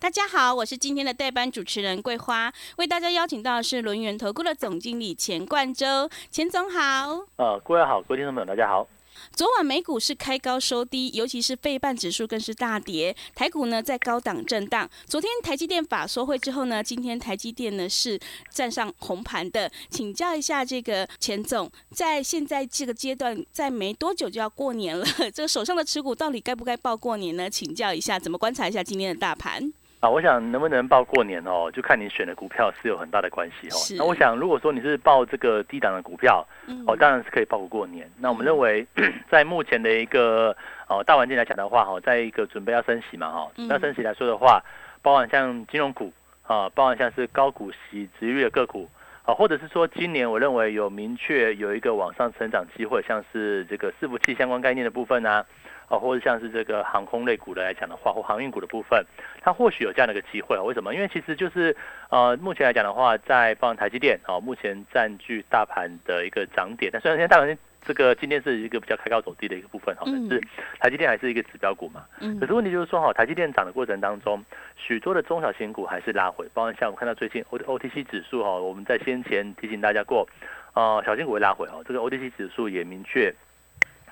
大家好，我是今天的代班主持人桂花，为大家邀请到的是轮源投顾的总经理钱冠洲，钱总好。呃，各位好，各位听众朋友大家好。昨晚美股是开高收低，尤其是费半指数更是大跌，台股呢在高档震荡。昨天台积电法说会之后呢，今天台积电呢是站上红盘的。请教一下这个钱总，在现在这个阶段，在没多久就要过年了，这个手上的持股到底该不该报过年呢？请教一下，怎么观察一下今天的大盘？啊，我想能不能报过年哦，就看你选的股票是有很大的关系哦。那我想，如果说你是报这个低档的股票，哦，当然是可以报过年。那我们认为，在目前的一个哦大环境来讲的话，哈，在一个准备要升息嘛，哈，那升息来说的话，包含像金融股啊，包含像是高股息、值率的个股啊，或者是说今年我认为有明确有一个往上成长机会，像是这个伺服器相关概念的部分呢。啊，或者像是这个航空类股的来讲的话，或航运股的部分，它或许有这样的一个机会啊？为什么？因为其实就是呃，目前来讲的话，在包含台积电啊，目前占据大盘的一个涨点。但虽然现在大盘这个今天是一个比较开高走低的一个部分哈，但是台积电还是一个指标股嘛。嗯。可是问题就是说哈，台积电涨的过程当中，许多的中小型股还是拉回，包括像我看到最近 O O T C 指数哈，我们在先前提醒大家过，呃，小型股会拉回哈，这个 O T C 指数也明确。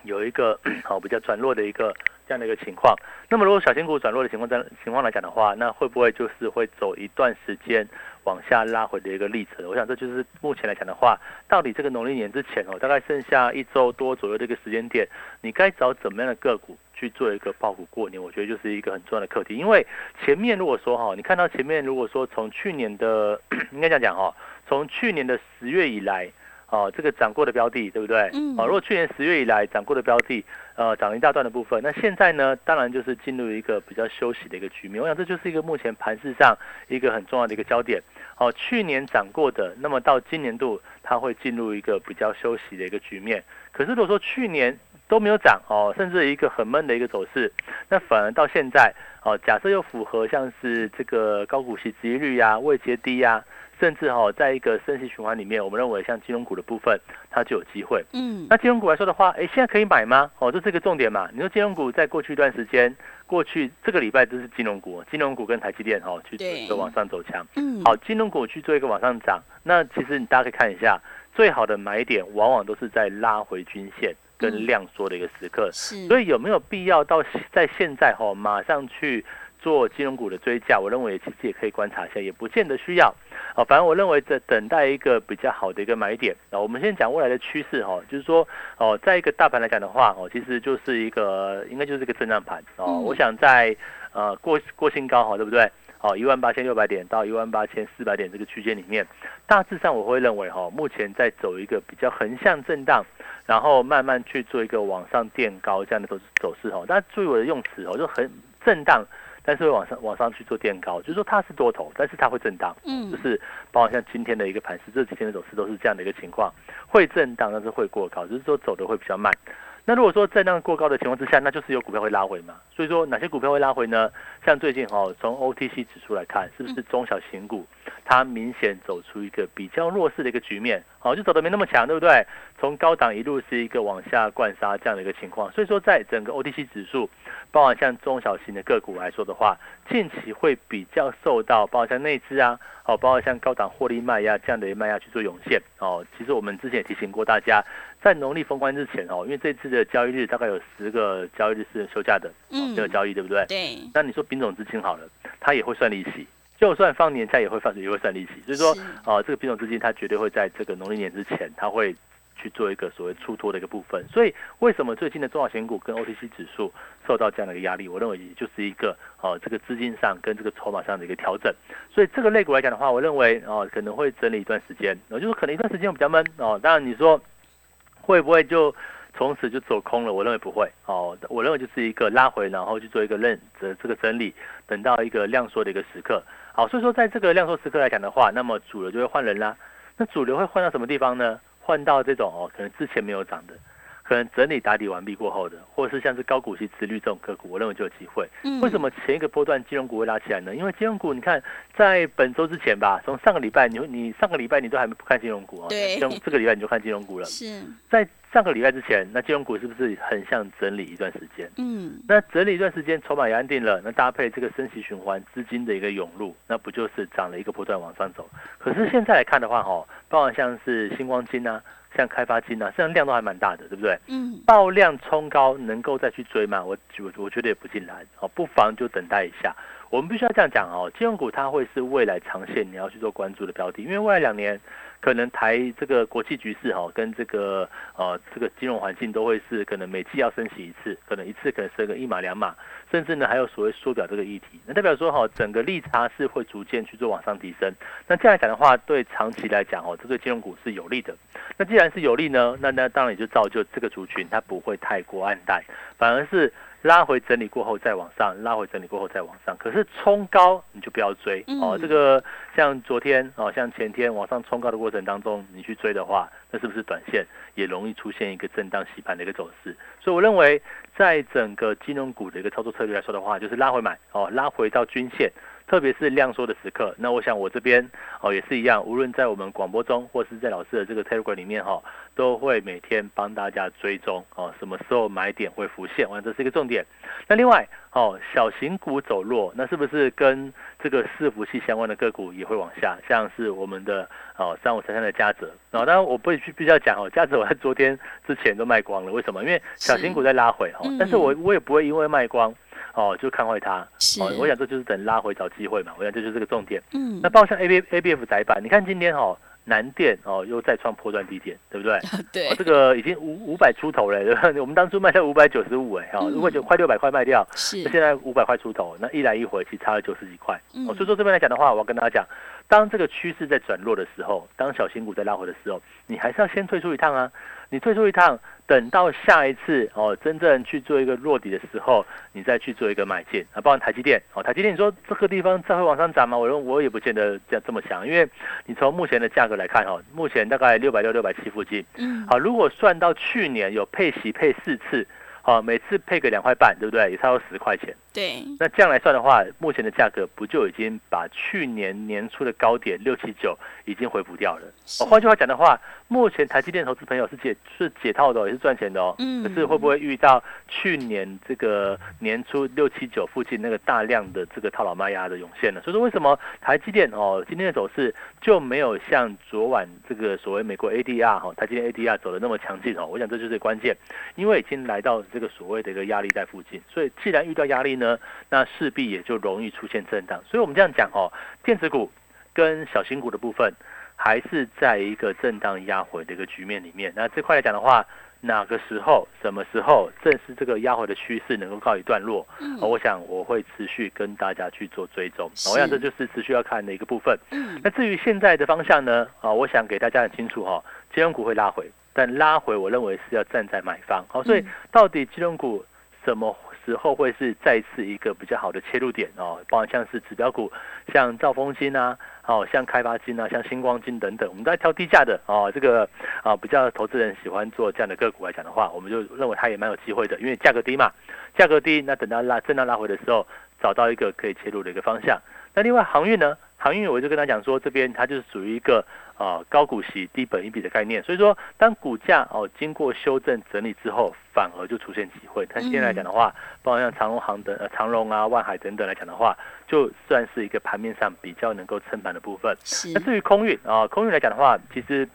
有一个 好比较转弱的一个这样的一个情况，那么如果小型股转弱的情况在情况来讲的话，那会不会就是会走一段时间往下拉回的一个历程？我想这就是目前来讲的话，到底这个农历年之前哦，大概剩下一周多左右的一个时间点，你该找怎么样的个股去做一个爆股过年？我觉得就是一个很重要的课题。因为前面如果说哈，你看到前面如果说从去年的 应该这样讲哈，从去年的十月以来。哦，这个涨过的标的，对不对？嗯。哦，如果去年十月以来涨过的标的，呃，涨了一大段的部分，那现在呢，当然就是进入一个比较休息的一个局面。我想这就是一个目前盘市上一个很重要的一个焦点。哦，去年涨过的，那么到今年度它会进入一个比较休息的一个局面。可是如果说去年都没有涨，哦，甚至一个很闷的一个走势，那反而到现在，哦，假设又符合像是这个高股息、殖利率呀、未接低呀。甚至哈，在一个升息循环里面，我们认为像金融股的部分，它就有机会。嗯，那金融股来说的话，哎，现在可以买吗？哦，这是一个重点嘛。你说金融股在过去一段时间，过去这个礼拜都是金融股，金融股跟台积电哈去做一个往上走强。嗯，好，金融股去做一个往上涨，那其实你大家可以看一下，最好的买点往往都是在拉回均线跟量缩的一个时刻。是，所以有没有必要到在现在哈马上去？做金融股的追加，我认为其实也可以观察一下，也不见得需要。哦，反正我认为在等待一个比较好的一个买点。那我们先讲未来的趋势哈，就是说哦，在一个大盘来讲的话哦，其实就是一个应该就是一个震荡盘哦。我想在呃过过新高哈，对不对？哦，一万八千六百点到一万八千四百点这个区间里面，大致上我会认为哈，目前在走一个比较横向震荡，然后慢慢去做一个往上垫高这样的走走势哈。大家注意我的用词哦，就很震荡。但是会往上往上去做垫高，就是说它是多头，但是它会震荡，嗯，就是包括像今天的一个盘势，这几天的走势都是这样的一个情况，会震荡，但是会过高，就是说走的会比较慢。那如果说在那个过高的情况之下，那就是有股票会拉回嘛。所以说哪些股票会拉回呢？像最近哈，从 OTC 指数来看，是不是中小型股它明显走出一个比较弱势的一个局面？好，就走的没那么强，对不对？从高档一路是一个往下灌杀这样的一个情况。所以说，在整个 OTC 指数，包含像中小型的个股来说的话，近期会比较受到，包括像内资啊，哦，包括像高档获利卖压这样的卖压去做涌现。哦，其实我们之前也提醒过大家。在农历封关之前哦，因为这次的交易日大概有十个交易日是休假的，嗯，这个交易对不对？对。那你说品种资金好了，它也会算利息，就算放年假也会放也会算利息，所以说哦，这个品种资金它绝对会在这个农历年之前，它会去做一个所谓出脱的一个部分。所以为什么最近的中小型股跟 OTC 指数受到这样的一个压力？我认为也就是一个哦，这个资金上跟这个筹码上的一个调整。所以这个类股来讲的话，我认为哦，可能会整理一段时间，哦，就是可能一段时间比较闷哦。当然你说。会不会就从此就走空了？我认为不会哦。我认为就是一个拉回，然后去做一个认这这个整理，等到一个量缩的一个时刻。好，所以说在这个量缩时刻来讲的话，那么主流就会换人啦。那主流会换到什么地方呢？换到这种哦，可能之前没有涨的，可能整理打底完毕过后的，或者是像是高股息、持率这种个股，我认为就有机会。为什么前一个波段金融股会拉起来呢？因为金融股，你看在本周之前吧，从上个礼拜，你你上个礼拜你都还没不看金融股啊，对，这个礼拜你就看金融股了。是在上个礼拜之前，那金融股是不是很像整理一段时间？嗯，那整理一段时间，筹码也安定了，那搭配这个升息循环资金的一个涌入，那不就是涨了一个波段往上走？可是现在来看的话，哈，包括像是星光金啊。像开发金啊，实际上量都还蛮大的，对不对？嗯。爆量冲高，能够再去追吗？我我我觉得也不尽然哦，不妨就等待一下。我们必须要这样讲哦，金融股它会是未来长线你要去做关注的标的，因为未来两年。可能台这个国际局势哈，跟这个呃这个金融环境都会是可能每季要升息一次，可能一次可能升个一码两码，甚至呢还有所谓缩表这个议题，那代表说哈整个利差是会逐渐去做往上提升。那这样来讲的话，对长期来讲哦，这对金融股是有利的。那既然是有利呢，那那当然也就造就这个族群它不会太过暗淡，反而是。拉回整理过后再往上，拉回整理过后再往上。可是冲高你就不要追哦。这个像昨天哦，像前天往上冲高的过程当中，你去追的话，那是不是短线也容易出现一个震荡洗盘的一个走势？所以我认为，在整个金融股的一个操作策略来说的话，就是拉回买哦，拉回到均线。特别是量缩的时刻，那我想我这边哦也是一样，无论在我们广播中，或是在老师的这个 Telegram 里面哈，都会每天帮大家追踪哦，什么时候买点会浮现，完这是一个重点。那另外哦，小型股走弱，那是不是跟这个伺服器相关的个股也会往下？像是我们的哦三五三三的嘉泽哦，当然我不必必须要讲哦，嘉泽我在昨天之前都卖光了，为什么？因为小型股在拉回哈，但是我我也不会因为卖光。哦，就看坏它。哦，我想这就是等拉回找机会嘛。我想这就是这个重点。嗯，那包括像 A B A B F 窄板，你看今天哦，南电哦又再创破断低点，对不对？对。这个已经五五百出头了，对吧？我们当初卖在五百九十五，哎，哈，如果就快六百块卖掉，是。现在五百块出头，那一来一回其实差了九十几块。哦，所以说这边来讲的话，我要跟大家讲，当这个趋势在转弱的时候，当小新股在拉回的时候，你还是要先退出一趟啊。你退出一趟。等到下一次哦，真正去做一个落底的时候，你再去做一个买进啊，包括台积电哦，台积电你说这个地方再会往上涨吗？我我也不见得这样这么想，因为你从目前的价格来看哈，目前大概六百六六百七附近，嗯，好，如果算到去年有配息配四次。好，每次配个两块半，对不对？也差不多十块钱。对。那这样来算的话，目前的价格不就已经把去年年初的高点六七九已经回补掉了？哦，换句话讲的话，目前台积电投资朋友是解是解套的，也是赚钱的哦。嗯。可是会不会遇到去年这个年初六七九附近那个大量的这个套牢卖压的涌现呢？所以说，为什么台积电哦今天的走势就没有像昨晚这个所谓美国 ADR 哈台积电 ADR 走的那么强劲哦？我想这就是关键，因为已经来到。这个所谓的一个压力在附近，所以既然遇到压力呢，那势必也就容易出现震荡。所以我们这样讲哦，电子股跟小型股的部分还是在一个震荡压回的一个局面里面。那这块来讲的话，哪个时候、什么时候正是这个压回的趋势能够告一段落？嗯，我想我会持续跟大家去做追踪。我想这就是持续要看的一个部分。嗯，那至于现在的方向呢？啊，我想给大家很清楚哈，金融股会拉回。但拉回，我认为是要站在买方，好，所以到底金融股什么时候会是再次一个比较好的切入点哦？包括像是指标股，像兆丰金啊，哦，像开发金啊，像星光金等等，我们都在挑低价的哦，这个啊比较投资人喜欢做这样的个股来讲的话，我们就认为它也蛮有机会的，因为价格低嘛，价格低，那等到拉震荡拉回的时候，找到一个可以切入的一个方向。那另外航运呢？航运我就跟他讲说，这边它就是属于一个啊高股息低本一比的概念，所以说当股价哦经过修正整理之后，反而就出现机会。但现在来讲的话，包括像长荣航等、呃长荣啊、万海等等来讲的话，就算是一个盘面上比较能够撑盘的部分。那至于空运啊，空运来讲的话，其实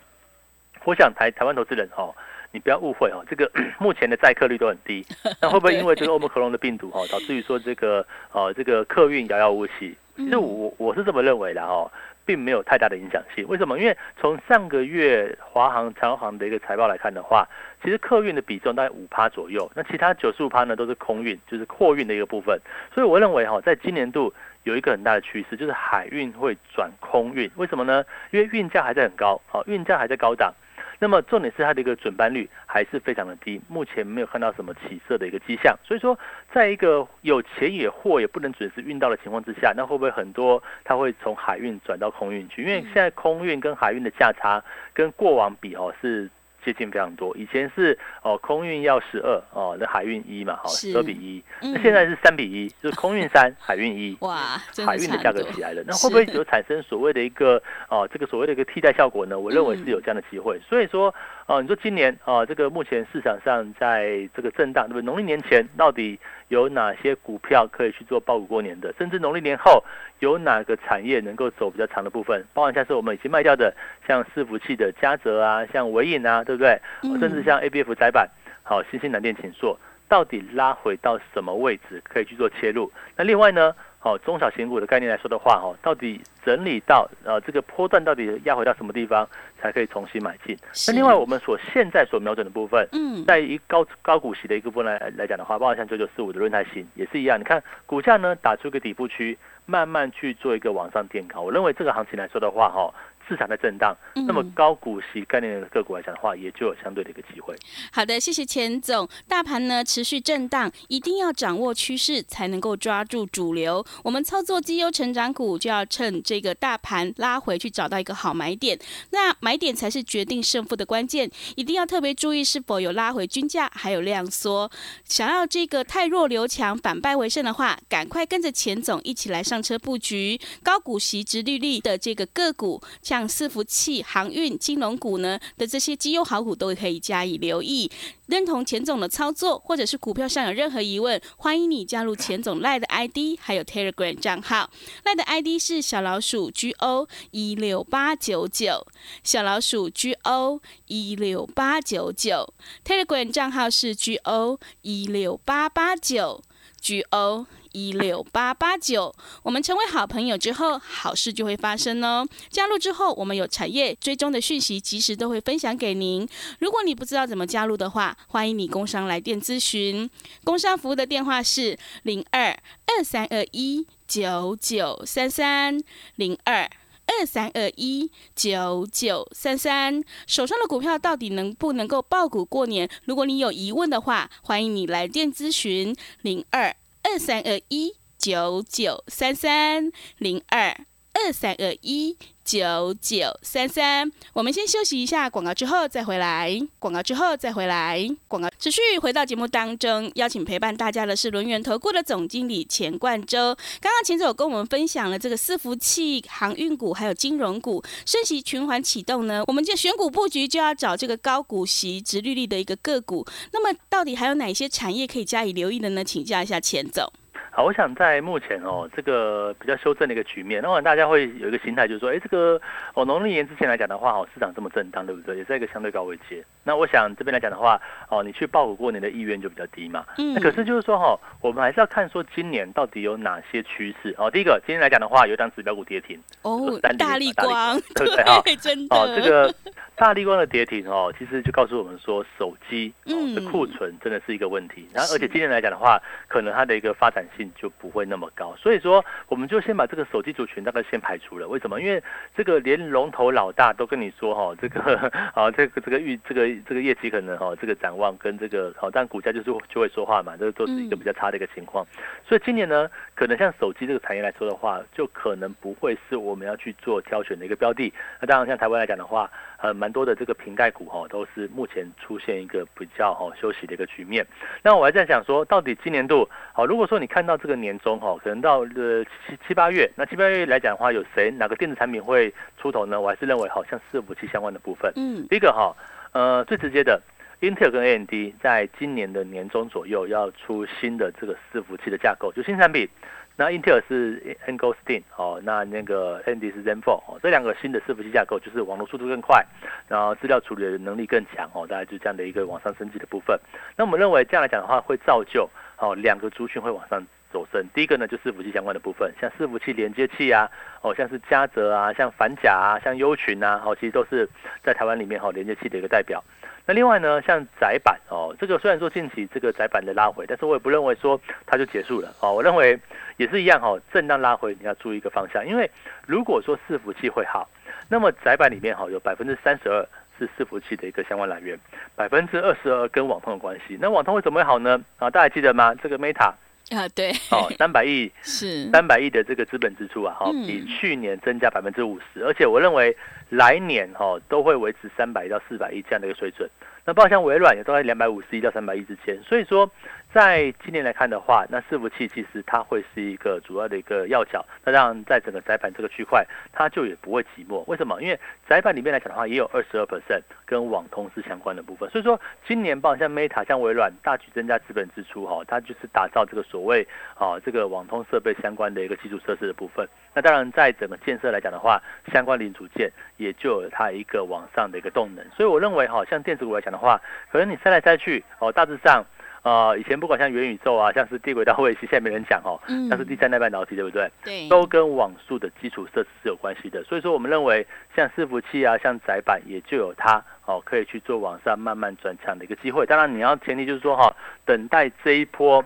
我想台台湾投资人哦，你不要误会哦，这个 目前的载客率都很低，那会不会因为这个欧盟克隆的病毒哈，导致于说这个呃这个客运遥遥无期？其实我我是这么认为的哈，并没有太大的影响性。为什么？因为从上个月华航、长航的一个财报来看的话，其实客运的比重大概五趴左右，那其他九十五趴呢都是空运，就是货运的一个部分。所以我认为哈，在今年度有一个很大的趋势，就是海运会转空运。为什么呢？因为运价还在很高，好，运价还在高涨。那么重点是它的一个准班率还是非常的低，目前没有看到什么起色的一个迹象。所以说，在一个有钱也货也不能准时运到的情况之下，那会不会很多它会从海运转到空运去？因为现在空运跟海运的价差跟过往比哦是接近非常多。以前是哦空运要十二哦，那海运一嘛，好十二比一。那现在是三比一，就是空运三，海运一。哇，海运的价格起来了，那会不会有产生所谓的一个哦这个所谓的一个替代效果呢？我认为是有这样的机会。所以说哦，你说今年啊这个目前市场上在这个震荡，对不对？农历年前到底？有哪些股票可以去做爆股过年的？甚至农历年后有哪个产业能够走比较长的部分？包含像是我们已经卖掉的，像伺服器的嘉泽啊，像维影啊，对不对？甚至像 A B F 窄板，好，新兴南电、请硕，到底拉回到什么位置可以去做切入？那另外呢？哦，中小型股的概念来说的话，哦，到底整理到呃这个波段到底压回到什么地方才可以重新买进？那另外我们所现在所瞄准的部分，嗯，在一高高股息的一个部分来来讲的话，包括像九九四五的润泰新也是一样，你看股价呢打出一个底部区，慢慢去做一个往上垫高。我认为这个行情来说的话，哈。市场的震荡，那么高股息概念的个股来讲的话，也就有相对的一个机会。好的，谢谢钱总。大盘呢持续震荡，一定要掌握趋势，才能够抓住主流。我们操作绩优成长股，就要趁这个大盘拉回去，找到一个好买点。那买点才是决定胜负的关键，一定要特别注意是否有拉回均价，还有量缩。想要这个太弱留强，反败为胜的话，赶快跟着钱总一起来上车布局高股息、直利率的这个个股，像。伺服器、航运、金融股呢的这些绩优好股都可以加以留意。认同钱总的操作，或者是股票上有任何疑问，欢迎你加入钱总赖的 ID，还有 Telegram 账号。赖的 ID 是小老鼠 GO 一六八九九，小老鼠 GO 一六八九九。Telegram 账号是 GO 一六八八九 GO。一六八八九，我们成为好朋友之后，好事就会发生哦。加入之后，我们有产业追踪的讯息，及时都会分享给您。如果你不知道怎么加入的话，欢迎你工商来电咨询。工商服务的电话是零二二三二一九九三三零二二三二一九九三三。手上的股票到底能不能够爆股过年？如果你有疑问的话，欢迎你来电咨询零二。二三二一九九三三零二二三二一九九三三，我们先休息一下广告，之后再回来。广告之后再回来。广告持续回到节目当中，邀请陪伴大家的是轮源投顾的总经理钱冠洲。刚刚钱总跟我们分享了这个伺服器、航运股还有金融股升息循环启动呢，我们就选股布局就要找这个高股息、直利率的一个个股。那么到底还有哪些产业可以加以留意的呢？请教一下钱总。好，我想在目前哦，这个比较修正的一个局面，那可能大家会有一个心态，就是说，哎，这个哦，农历年之前来讲的话，哦，市场这么震荡，对不对？也在一个相对高位阶。那我想这边来讲的话，哦，你去报股过年的意愿就比较低嘛。嗯。那可是就是说哈，我们还是要看说今年到底有哪些趋势。哦，第一个，今天来讲的话，有一张指标股跌停。哦。大力光，对不对哈？真的。哦，这个大力光的跌停哦，其实就告诉我们说，手机的库存真的是一个问题。然后，而且今年来讲的话，可能它的一个发展性。就不会那么高，所以说我们就先把这个手机族群大概先排除了。为什么？因为这个连龙头老大都跟你说哈，这个啊，这个这个预这个这个业绩可能哈，这个展望跟这个好，但股价就是就会说话嘛，这都是一个比较差的一个情况。所以今年呢，可能像手机这个产业来说的话，就可能不会是我们要去做挑选的一个标的。那当然，像台湾来讲的话。呃，蛮多的这个瓶盖股哈，都是目前出现一个比较哈休息的一个局面。那我还在想说，到底今年度好，如果说你看到这个年终哈，可能到呃七七八月，那七八月来讲的话，有谁哪个电子产品会出头呢？我还是认为好像伺服器相关的部分。嗯，第一个哈，呃，最直接的，Intel 跟 AMD 在今年的年中左右要出新的这个伺服器的架构，就新产品。那英特尔是 Angostin 哦，那那个 AMD 是 Zen f o r 哦，这两个新的伺服器架构就是网络速度更快，然后资料处理的能力更强哦，大概就这样的一个往上升级的部分。那我们认为这样来讲的话，会造就哦两个族群会往上走升。第一个呢，就是伺服器相关的部分，像伺服器连接器啊，哦像是嘉泽啊，像反甲啊，像优群啊，哦其实都是在台湾里面哈连接器的一个代表。那另外呢，像窄板哦，这个虽然说近期这个窄板的拉回，但是我也不认为说它就结束了哦。我认为也是一样哈，震荡拉回你要注意一个方向，因为如果说伺服器会好，那么窄板里面哈有百分之三十二是伺服器的一个相关来源，百分之二十二跟网通的关系。那网通为什么会好呢？啊，大家记得吗？这个 Meta 啊，对，哦，三百亿是三百亿的这个资本支出啊，哈，比去年增加百分之五十，而且我认为来年哈都会维持三百亿到四百亿这样的一个水准。那包括像微软也都在两百五十亿到三百亿之间，所以说在今年来看的话，那伺服器其实它会是一个主要的一个要角。那当然在整个窄板这个区块，它就也不会寂寞。为什么？因为窄板里面来讲的话，也有二十二 percent 跟网通是相关的部分。所以说今年包括像 Meta、像微软大举增加资本支出哈，它就是打造这个所谓啊这个网通设备相关的一个基础设施的部分。那当然在整个建设来讲的话，相关零组件也就有它一个往上的一个动能。所以我认为哈，像电子股来讲。的话，可能你塞来塞去哦，大致上，呃，以前不管像元宇宙啊，像是地轨道卫星，现在没人讲哦，像是第三代半导体，对不对？对，都跟网速的基础设施是有关系的。所以说，我们认为像伺服器啊，像窄板，也就有它哦，可以去做往上慢慢转强的一个机会。当然，你要前提就是说哈，等待这一波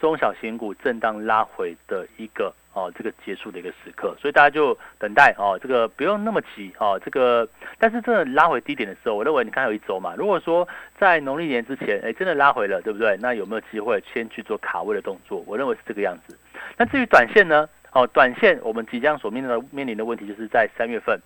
中小型股震荡拉回的一个。哦，这个结束的一个时刻，所以大家就等待哦，这个不用那么急哦，这个但是真的拉回低点的时候，我认为你看有一周嘛，如果说在农历年之前，哎，真的拉回了，对不对？那有没有机会先去做卡位的动作？我认为是这个样子。那至于短线呢？哦，短线我们即将所面临的面临的问题，就是在三月份。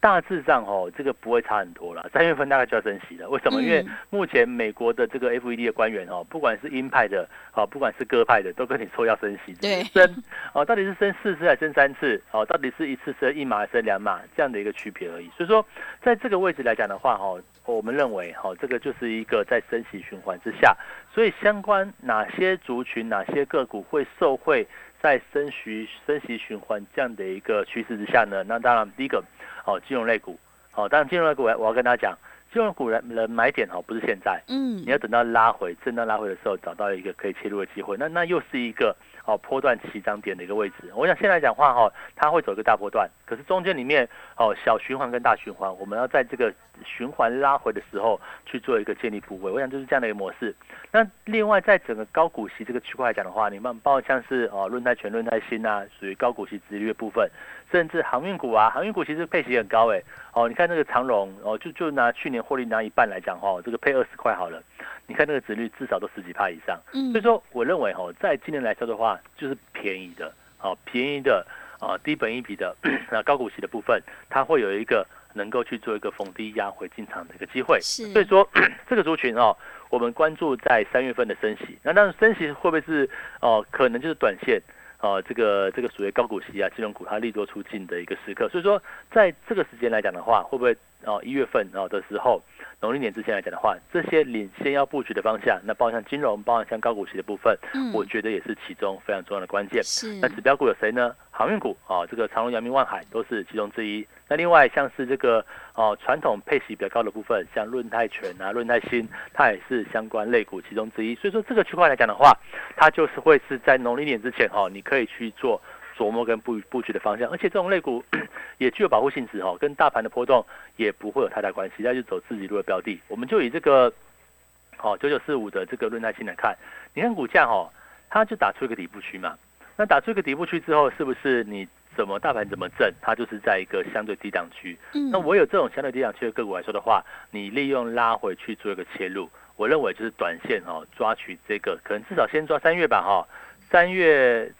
大致上哦，这个不会差很多了。三月份大概就要升息了。为什么？因为目前美国的这个 FED 的官员哦，不管是鹰派的哦，不管是鸽派的，都跟你说要升息。对，升哦，到底是升四次还是升三次？哦，到底是一次升一码还是升两码？这样的一个区别而已。所以说，在这个位置来讲的话，哈，我们认为哈，这个就是一个在升息循环之下，所以相关哪些族群、哪些个股会受惠在升息升息循环这样的一个趋势之下呢？那当然，第一个。哦，金融类股，哦，当然金融类股，我要跟大家讲，金融股人人买点哦，不是现在，嗯，你要等到拉回，震荡拉回的时候，找到一个可以切入的机会，那那又是一个哦，波段起涨点的一个位置。我想现在讲话哈，它会走一个大波段，可是中间里面哦，小循环跟大循环，我们要在这个循环拉回的时候去做一个建立部位，我想就是这样的一个模式。那另外在整个高股息这个区块来讲的话，你们包括像是哦，论泰全、论泰新啊，属于高股息殖利率部分。甚至航运股啊，航运股其实配息很高哎，哦，你看那个长荣哦，就就拿去年获利拿一半来讲哈，这个配二十块好了，你看那个值率至少都十几帕以上，所以说我认为哈，在今年来说的话，就是便宜的，哦，便宜的啊，低本一比的 那高股息的部分，它会有一个能够去做一个逢低压回进场的一个机会，是。所以说 这个族群哦，我们关注在三月份的升息，那但是升息会不会是哦，可能就是短线。哦，这个这个属于高股息啊，金融股它利多出尽的一个时刻，所以说在这个时间来讲的话，会不会哦一月份哦的时候，农历年之前来讲的话，这些领先要布局的方向，那包括像金融，包括像高股息的部分，嗯，我觉得也是其中非常重要的关键。是，那指标股有谁呢？航运股啊，这个长隆、阳明、万海都是其中之一。那另外像是这个哦，传统配息比较高的部分，像润泰全啊、润泰新，它也是相关类股其中之一。所以说这个区块来讲的话，它就是会是在农历年之前哈，你可以去做琢磨跟布布局的方向。而且这种类股 也具有保护性质哈，跟大盘的波动也不会有太大关系，那就走自己路的标的。我们就以这个哦九九四五的这个论泰新来看，你看股价哈，它就打出一个底部区嘛。那打出一个底部区之后，是不是你怎么大盘怎么震，它就是在一个相对低档区？嗯，那我有这种相对低档区的个股来说的话，你利用拉回去做一个切入，我认为就是短线哦，抓取这个，可能至少先抓三月吧，哈，三月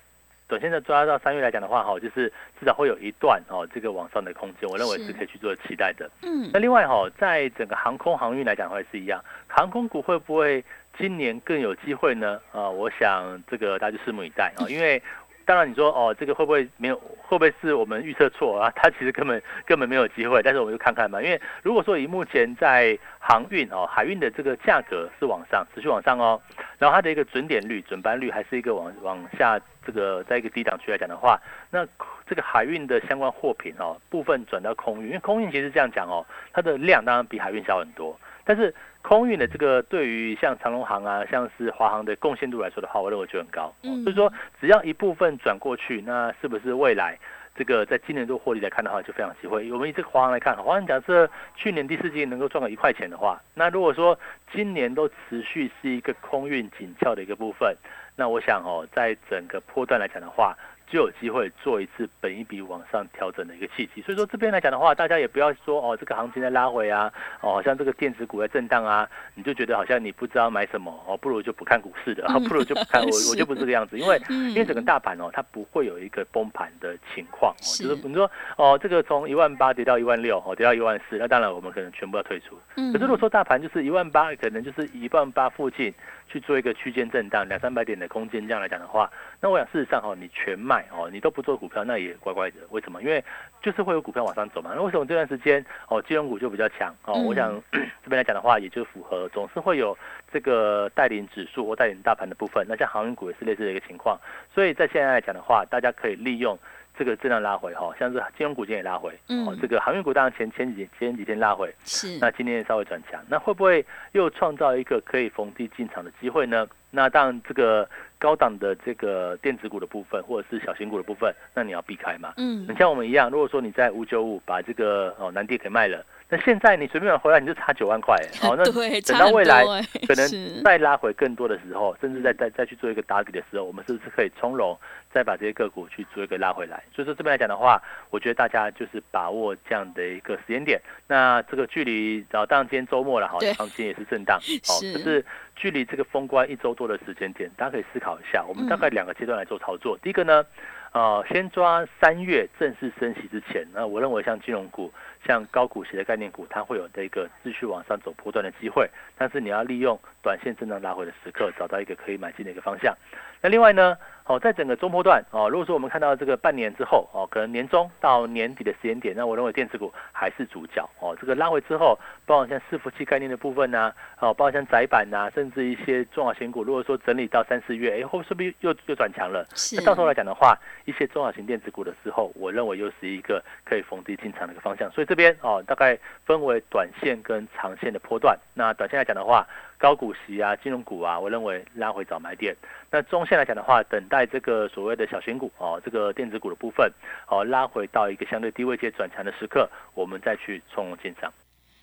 短线的抓到三月来讲的话，哈，就是至少会有一段哦，这个往上的空间，我认为是可以去做期待的。嗯，那另外哈，在整个航空航运来讲的话，是一样，航空股会不会？今年更有机会呢，啊，我想这个大家就拭目以待啊，因为当然你说哦，这个会不会没有，会不会是我们预测错啊？它其实根本根本没有机会，但是我们就看看吧，因为如果说以目前在航运哦，海运的这个价格是往上持续往上哦，然后它的一个准点率、准班率还是一个往往下这个在一个低档区来讲的话，那这个海运的相关货品哦，部分转到空运，因为空运其实这样讲哦，它的量当然比海运小很多，但是。空运的这个对于像长龙航啊，像是华航的贡献度来说的话，我认为就很高。嗯，所以说只要一部分转过去，那是不是未来这个在今年度获利来看的话，就非常机会。我们以这个华航来看，华航假设去年第四季能够赚个一块钱的话，那如果说今年都持续是一个空运紧俏的一个部分，那我想哦，在整个波段来讲的话。就有机会做一次本一笔往上调整的一个契机。所以说这边来讲的话，大家也不要说哦，这个行情在拉回啊，哦，像这个电子股在震荡啊，你就觉得好像你不知道买什么哦，不如就不看股市的，不如就不看 我，我就不是这个样子，因为因为整个大盘哦，它不会有一个崩盘的情况，就是你说哦，这个从一万八跌到一万六，哦，跌到一万四，那当然我们可能全部要退出。可是如果说大盘就是一万八，可能就是一万八附近。去做一个区间震荡两三百点的空间，这样来讲的话，那我想事实上哈，你全卖哦，你都不做股票，那也乖乖的。为什么？因为就是会有股票往上走嘛。那为什么这段时间哦，金融股就比较强哦？我想 这边来讲的话，也就符合总是会有这个带领指数或带领大盘的部分。那像航运股也是类似的一个情况。所以在现在来讲的话，大家可以利用。这个质量拉回哈，像是金融股今天也拉回，哦，这个航运股当然前前几前几天拉回，是，那今天稍微转强，那会不会又创造一个可以逢低进场的机会呢？那当然这个高档的这个电子股的部分，或者是小型股的部分，那你要避开嘛。嗯，你像我们一样，如果说你在五九五把这个哦南地给卖了。那现在你随便回来你就差 九万块，好，那等到未来可能再拉回更多的时候，甚至再再再去做一个打底的时候，我们是不是可以从容再把这些个股去做一个拉回来？所以说这边来讲的话，我觉得大家就是把握这样的一个时间点。那这个距离，然后当然今天周末了，好，行情也是震荡，好，就是距离这个封关一周多的时间点，大家可以思考一下，我们大概两个阶段来做操作。第一个呢，呃，先抓三月正式升息之前，那我认为像金融股。像高股息的概念股，它会有这个继续往上走波段的机会，但是你要利用短线震荡拉回的时刻，找到一个可以买进的一个方向。那另外呢？哦，在整个中波段哦，如果说我们看到这个半年之后哦，可能年中到年底的时间点，那我认为电子股还是主角哦。这个拉回之后，包括像伺服器概念的部分呐，哦，包括像窄板呐，甚至一些中小型股，如果说整理到三四月，哎，后是不是又又转强了？那到时候来讲的话，一些中小型电子股的时候，我认为又是一个可以逢低进场的一个方向。所以这边哦，大概分为短线跟长线的波段。那短线来讲的话，高股息啊，金融股啊，我认为拉回找买点。那中线来讲的话，等待这个所谓的小型股哦，这个电子股的部分哦，拉回到一个相对低位阶转强的时刻，我们再去从容进场。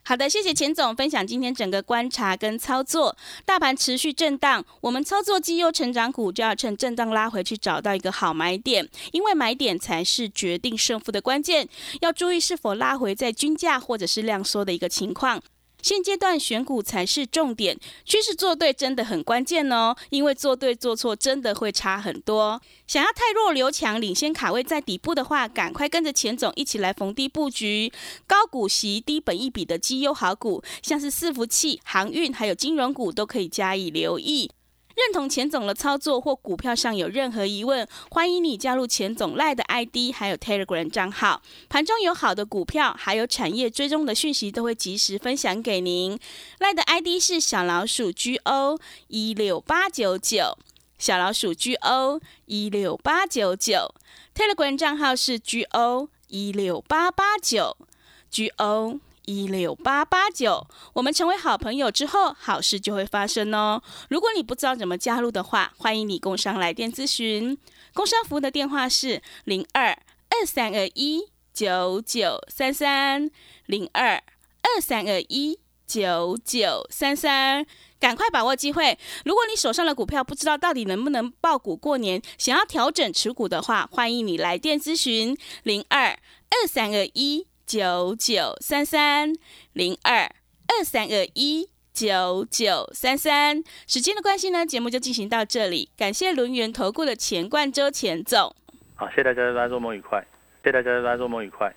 好的，谢谢钱总分享今天整个观察跟操作。大盘持续震荡，我们操作绩优成长股就要趁震荡拉回去找到一个好买点，因为买点才是决定胜负的关键。要注意是否拉回在均价或者是量缩的一个情况。现阶段选股才是重点，趋势做对真的很关键哦，因为做对做错真的会差很多。想要太弱留强，领先卡位在底部的话，赶快跟着钱总一起来逢低布局高股息、低本一比的绩优好股，像是伺服器、航运还有金融股都可以加以留意。认同钱总的操作或股票上有任何疑问，欢迎你加入钱总赖的 ID，还有 Telegram 账号。盘中有好的股票，还有产业追踪的讯息，都会及时分享给您。赖的 ID 是小老鼠 GO 一六八九九，小老鼠 GO 一六八九九。Telegram 账号是 GO 一六八八九，GO。一六八八九，我们成为好朋友之后，好事就会发生哦。如果你不知道怎么加入的话，欢迎你工商来电咨询。工商服务的电话是零二二三二一九九三三零二二三二一九九三三，赶快把握机会。如果你手上的股票不知道到底能不能爆股过年，想要调整持股的话，欢迎你来电咨询零二二三二一。九九三三零二二三二一九九三三，时间的关系呢，节目就进行到这里。感谢轮圆投顾的钱冠周钱总。好，谢谢大家，大家周末愉快。谢谢大家，大家周末愉快。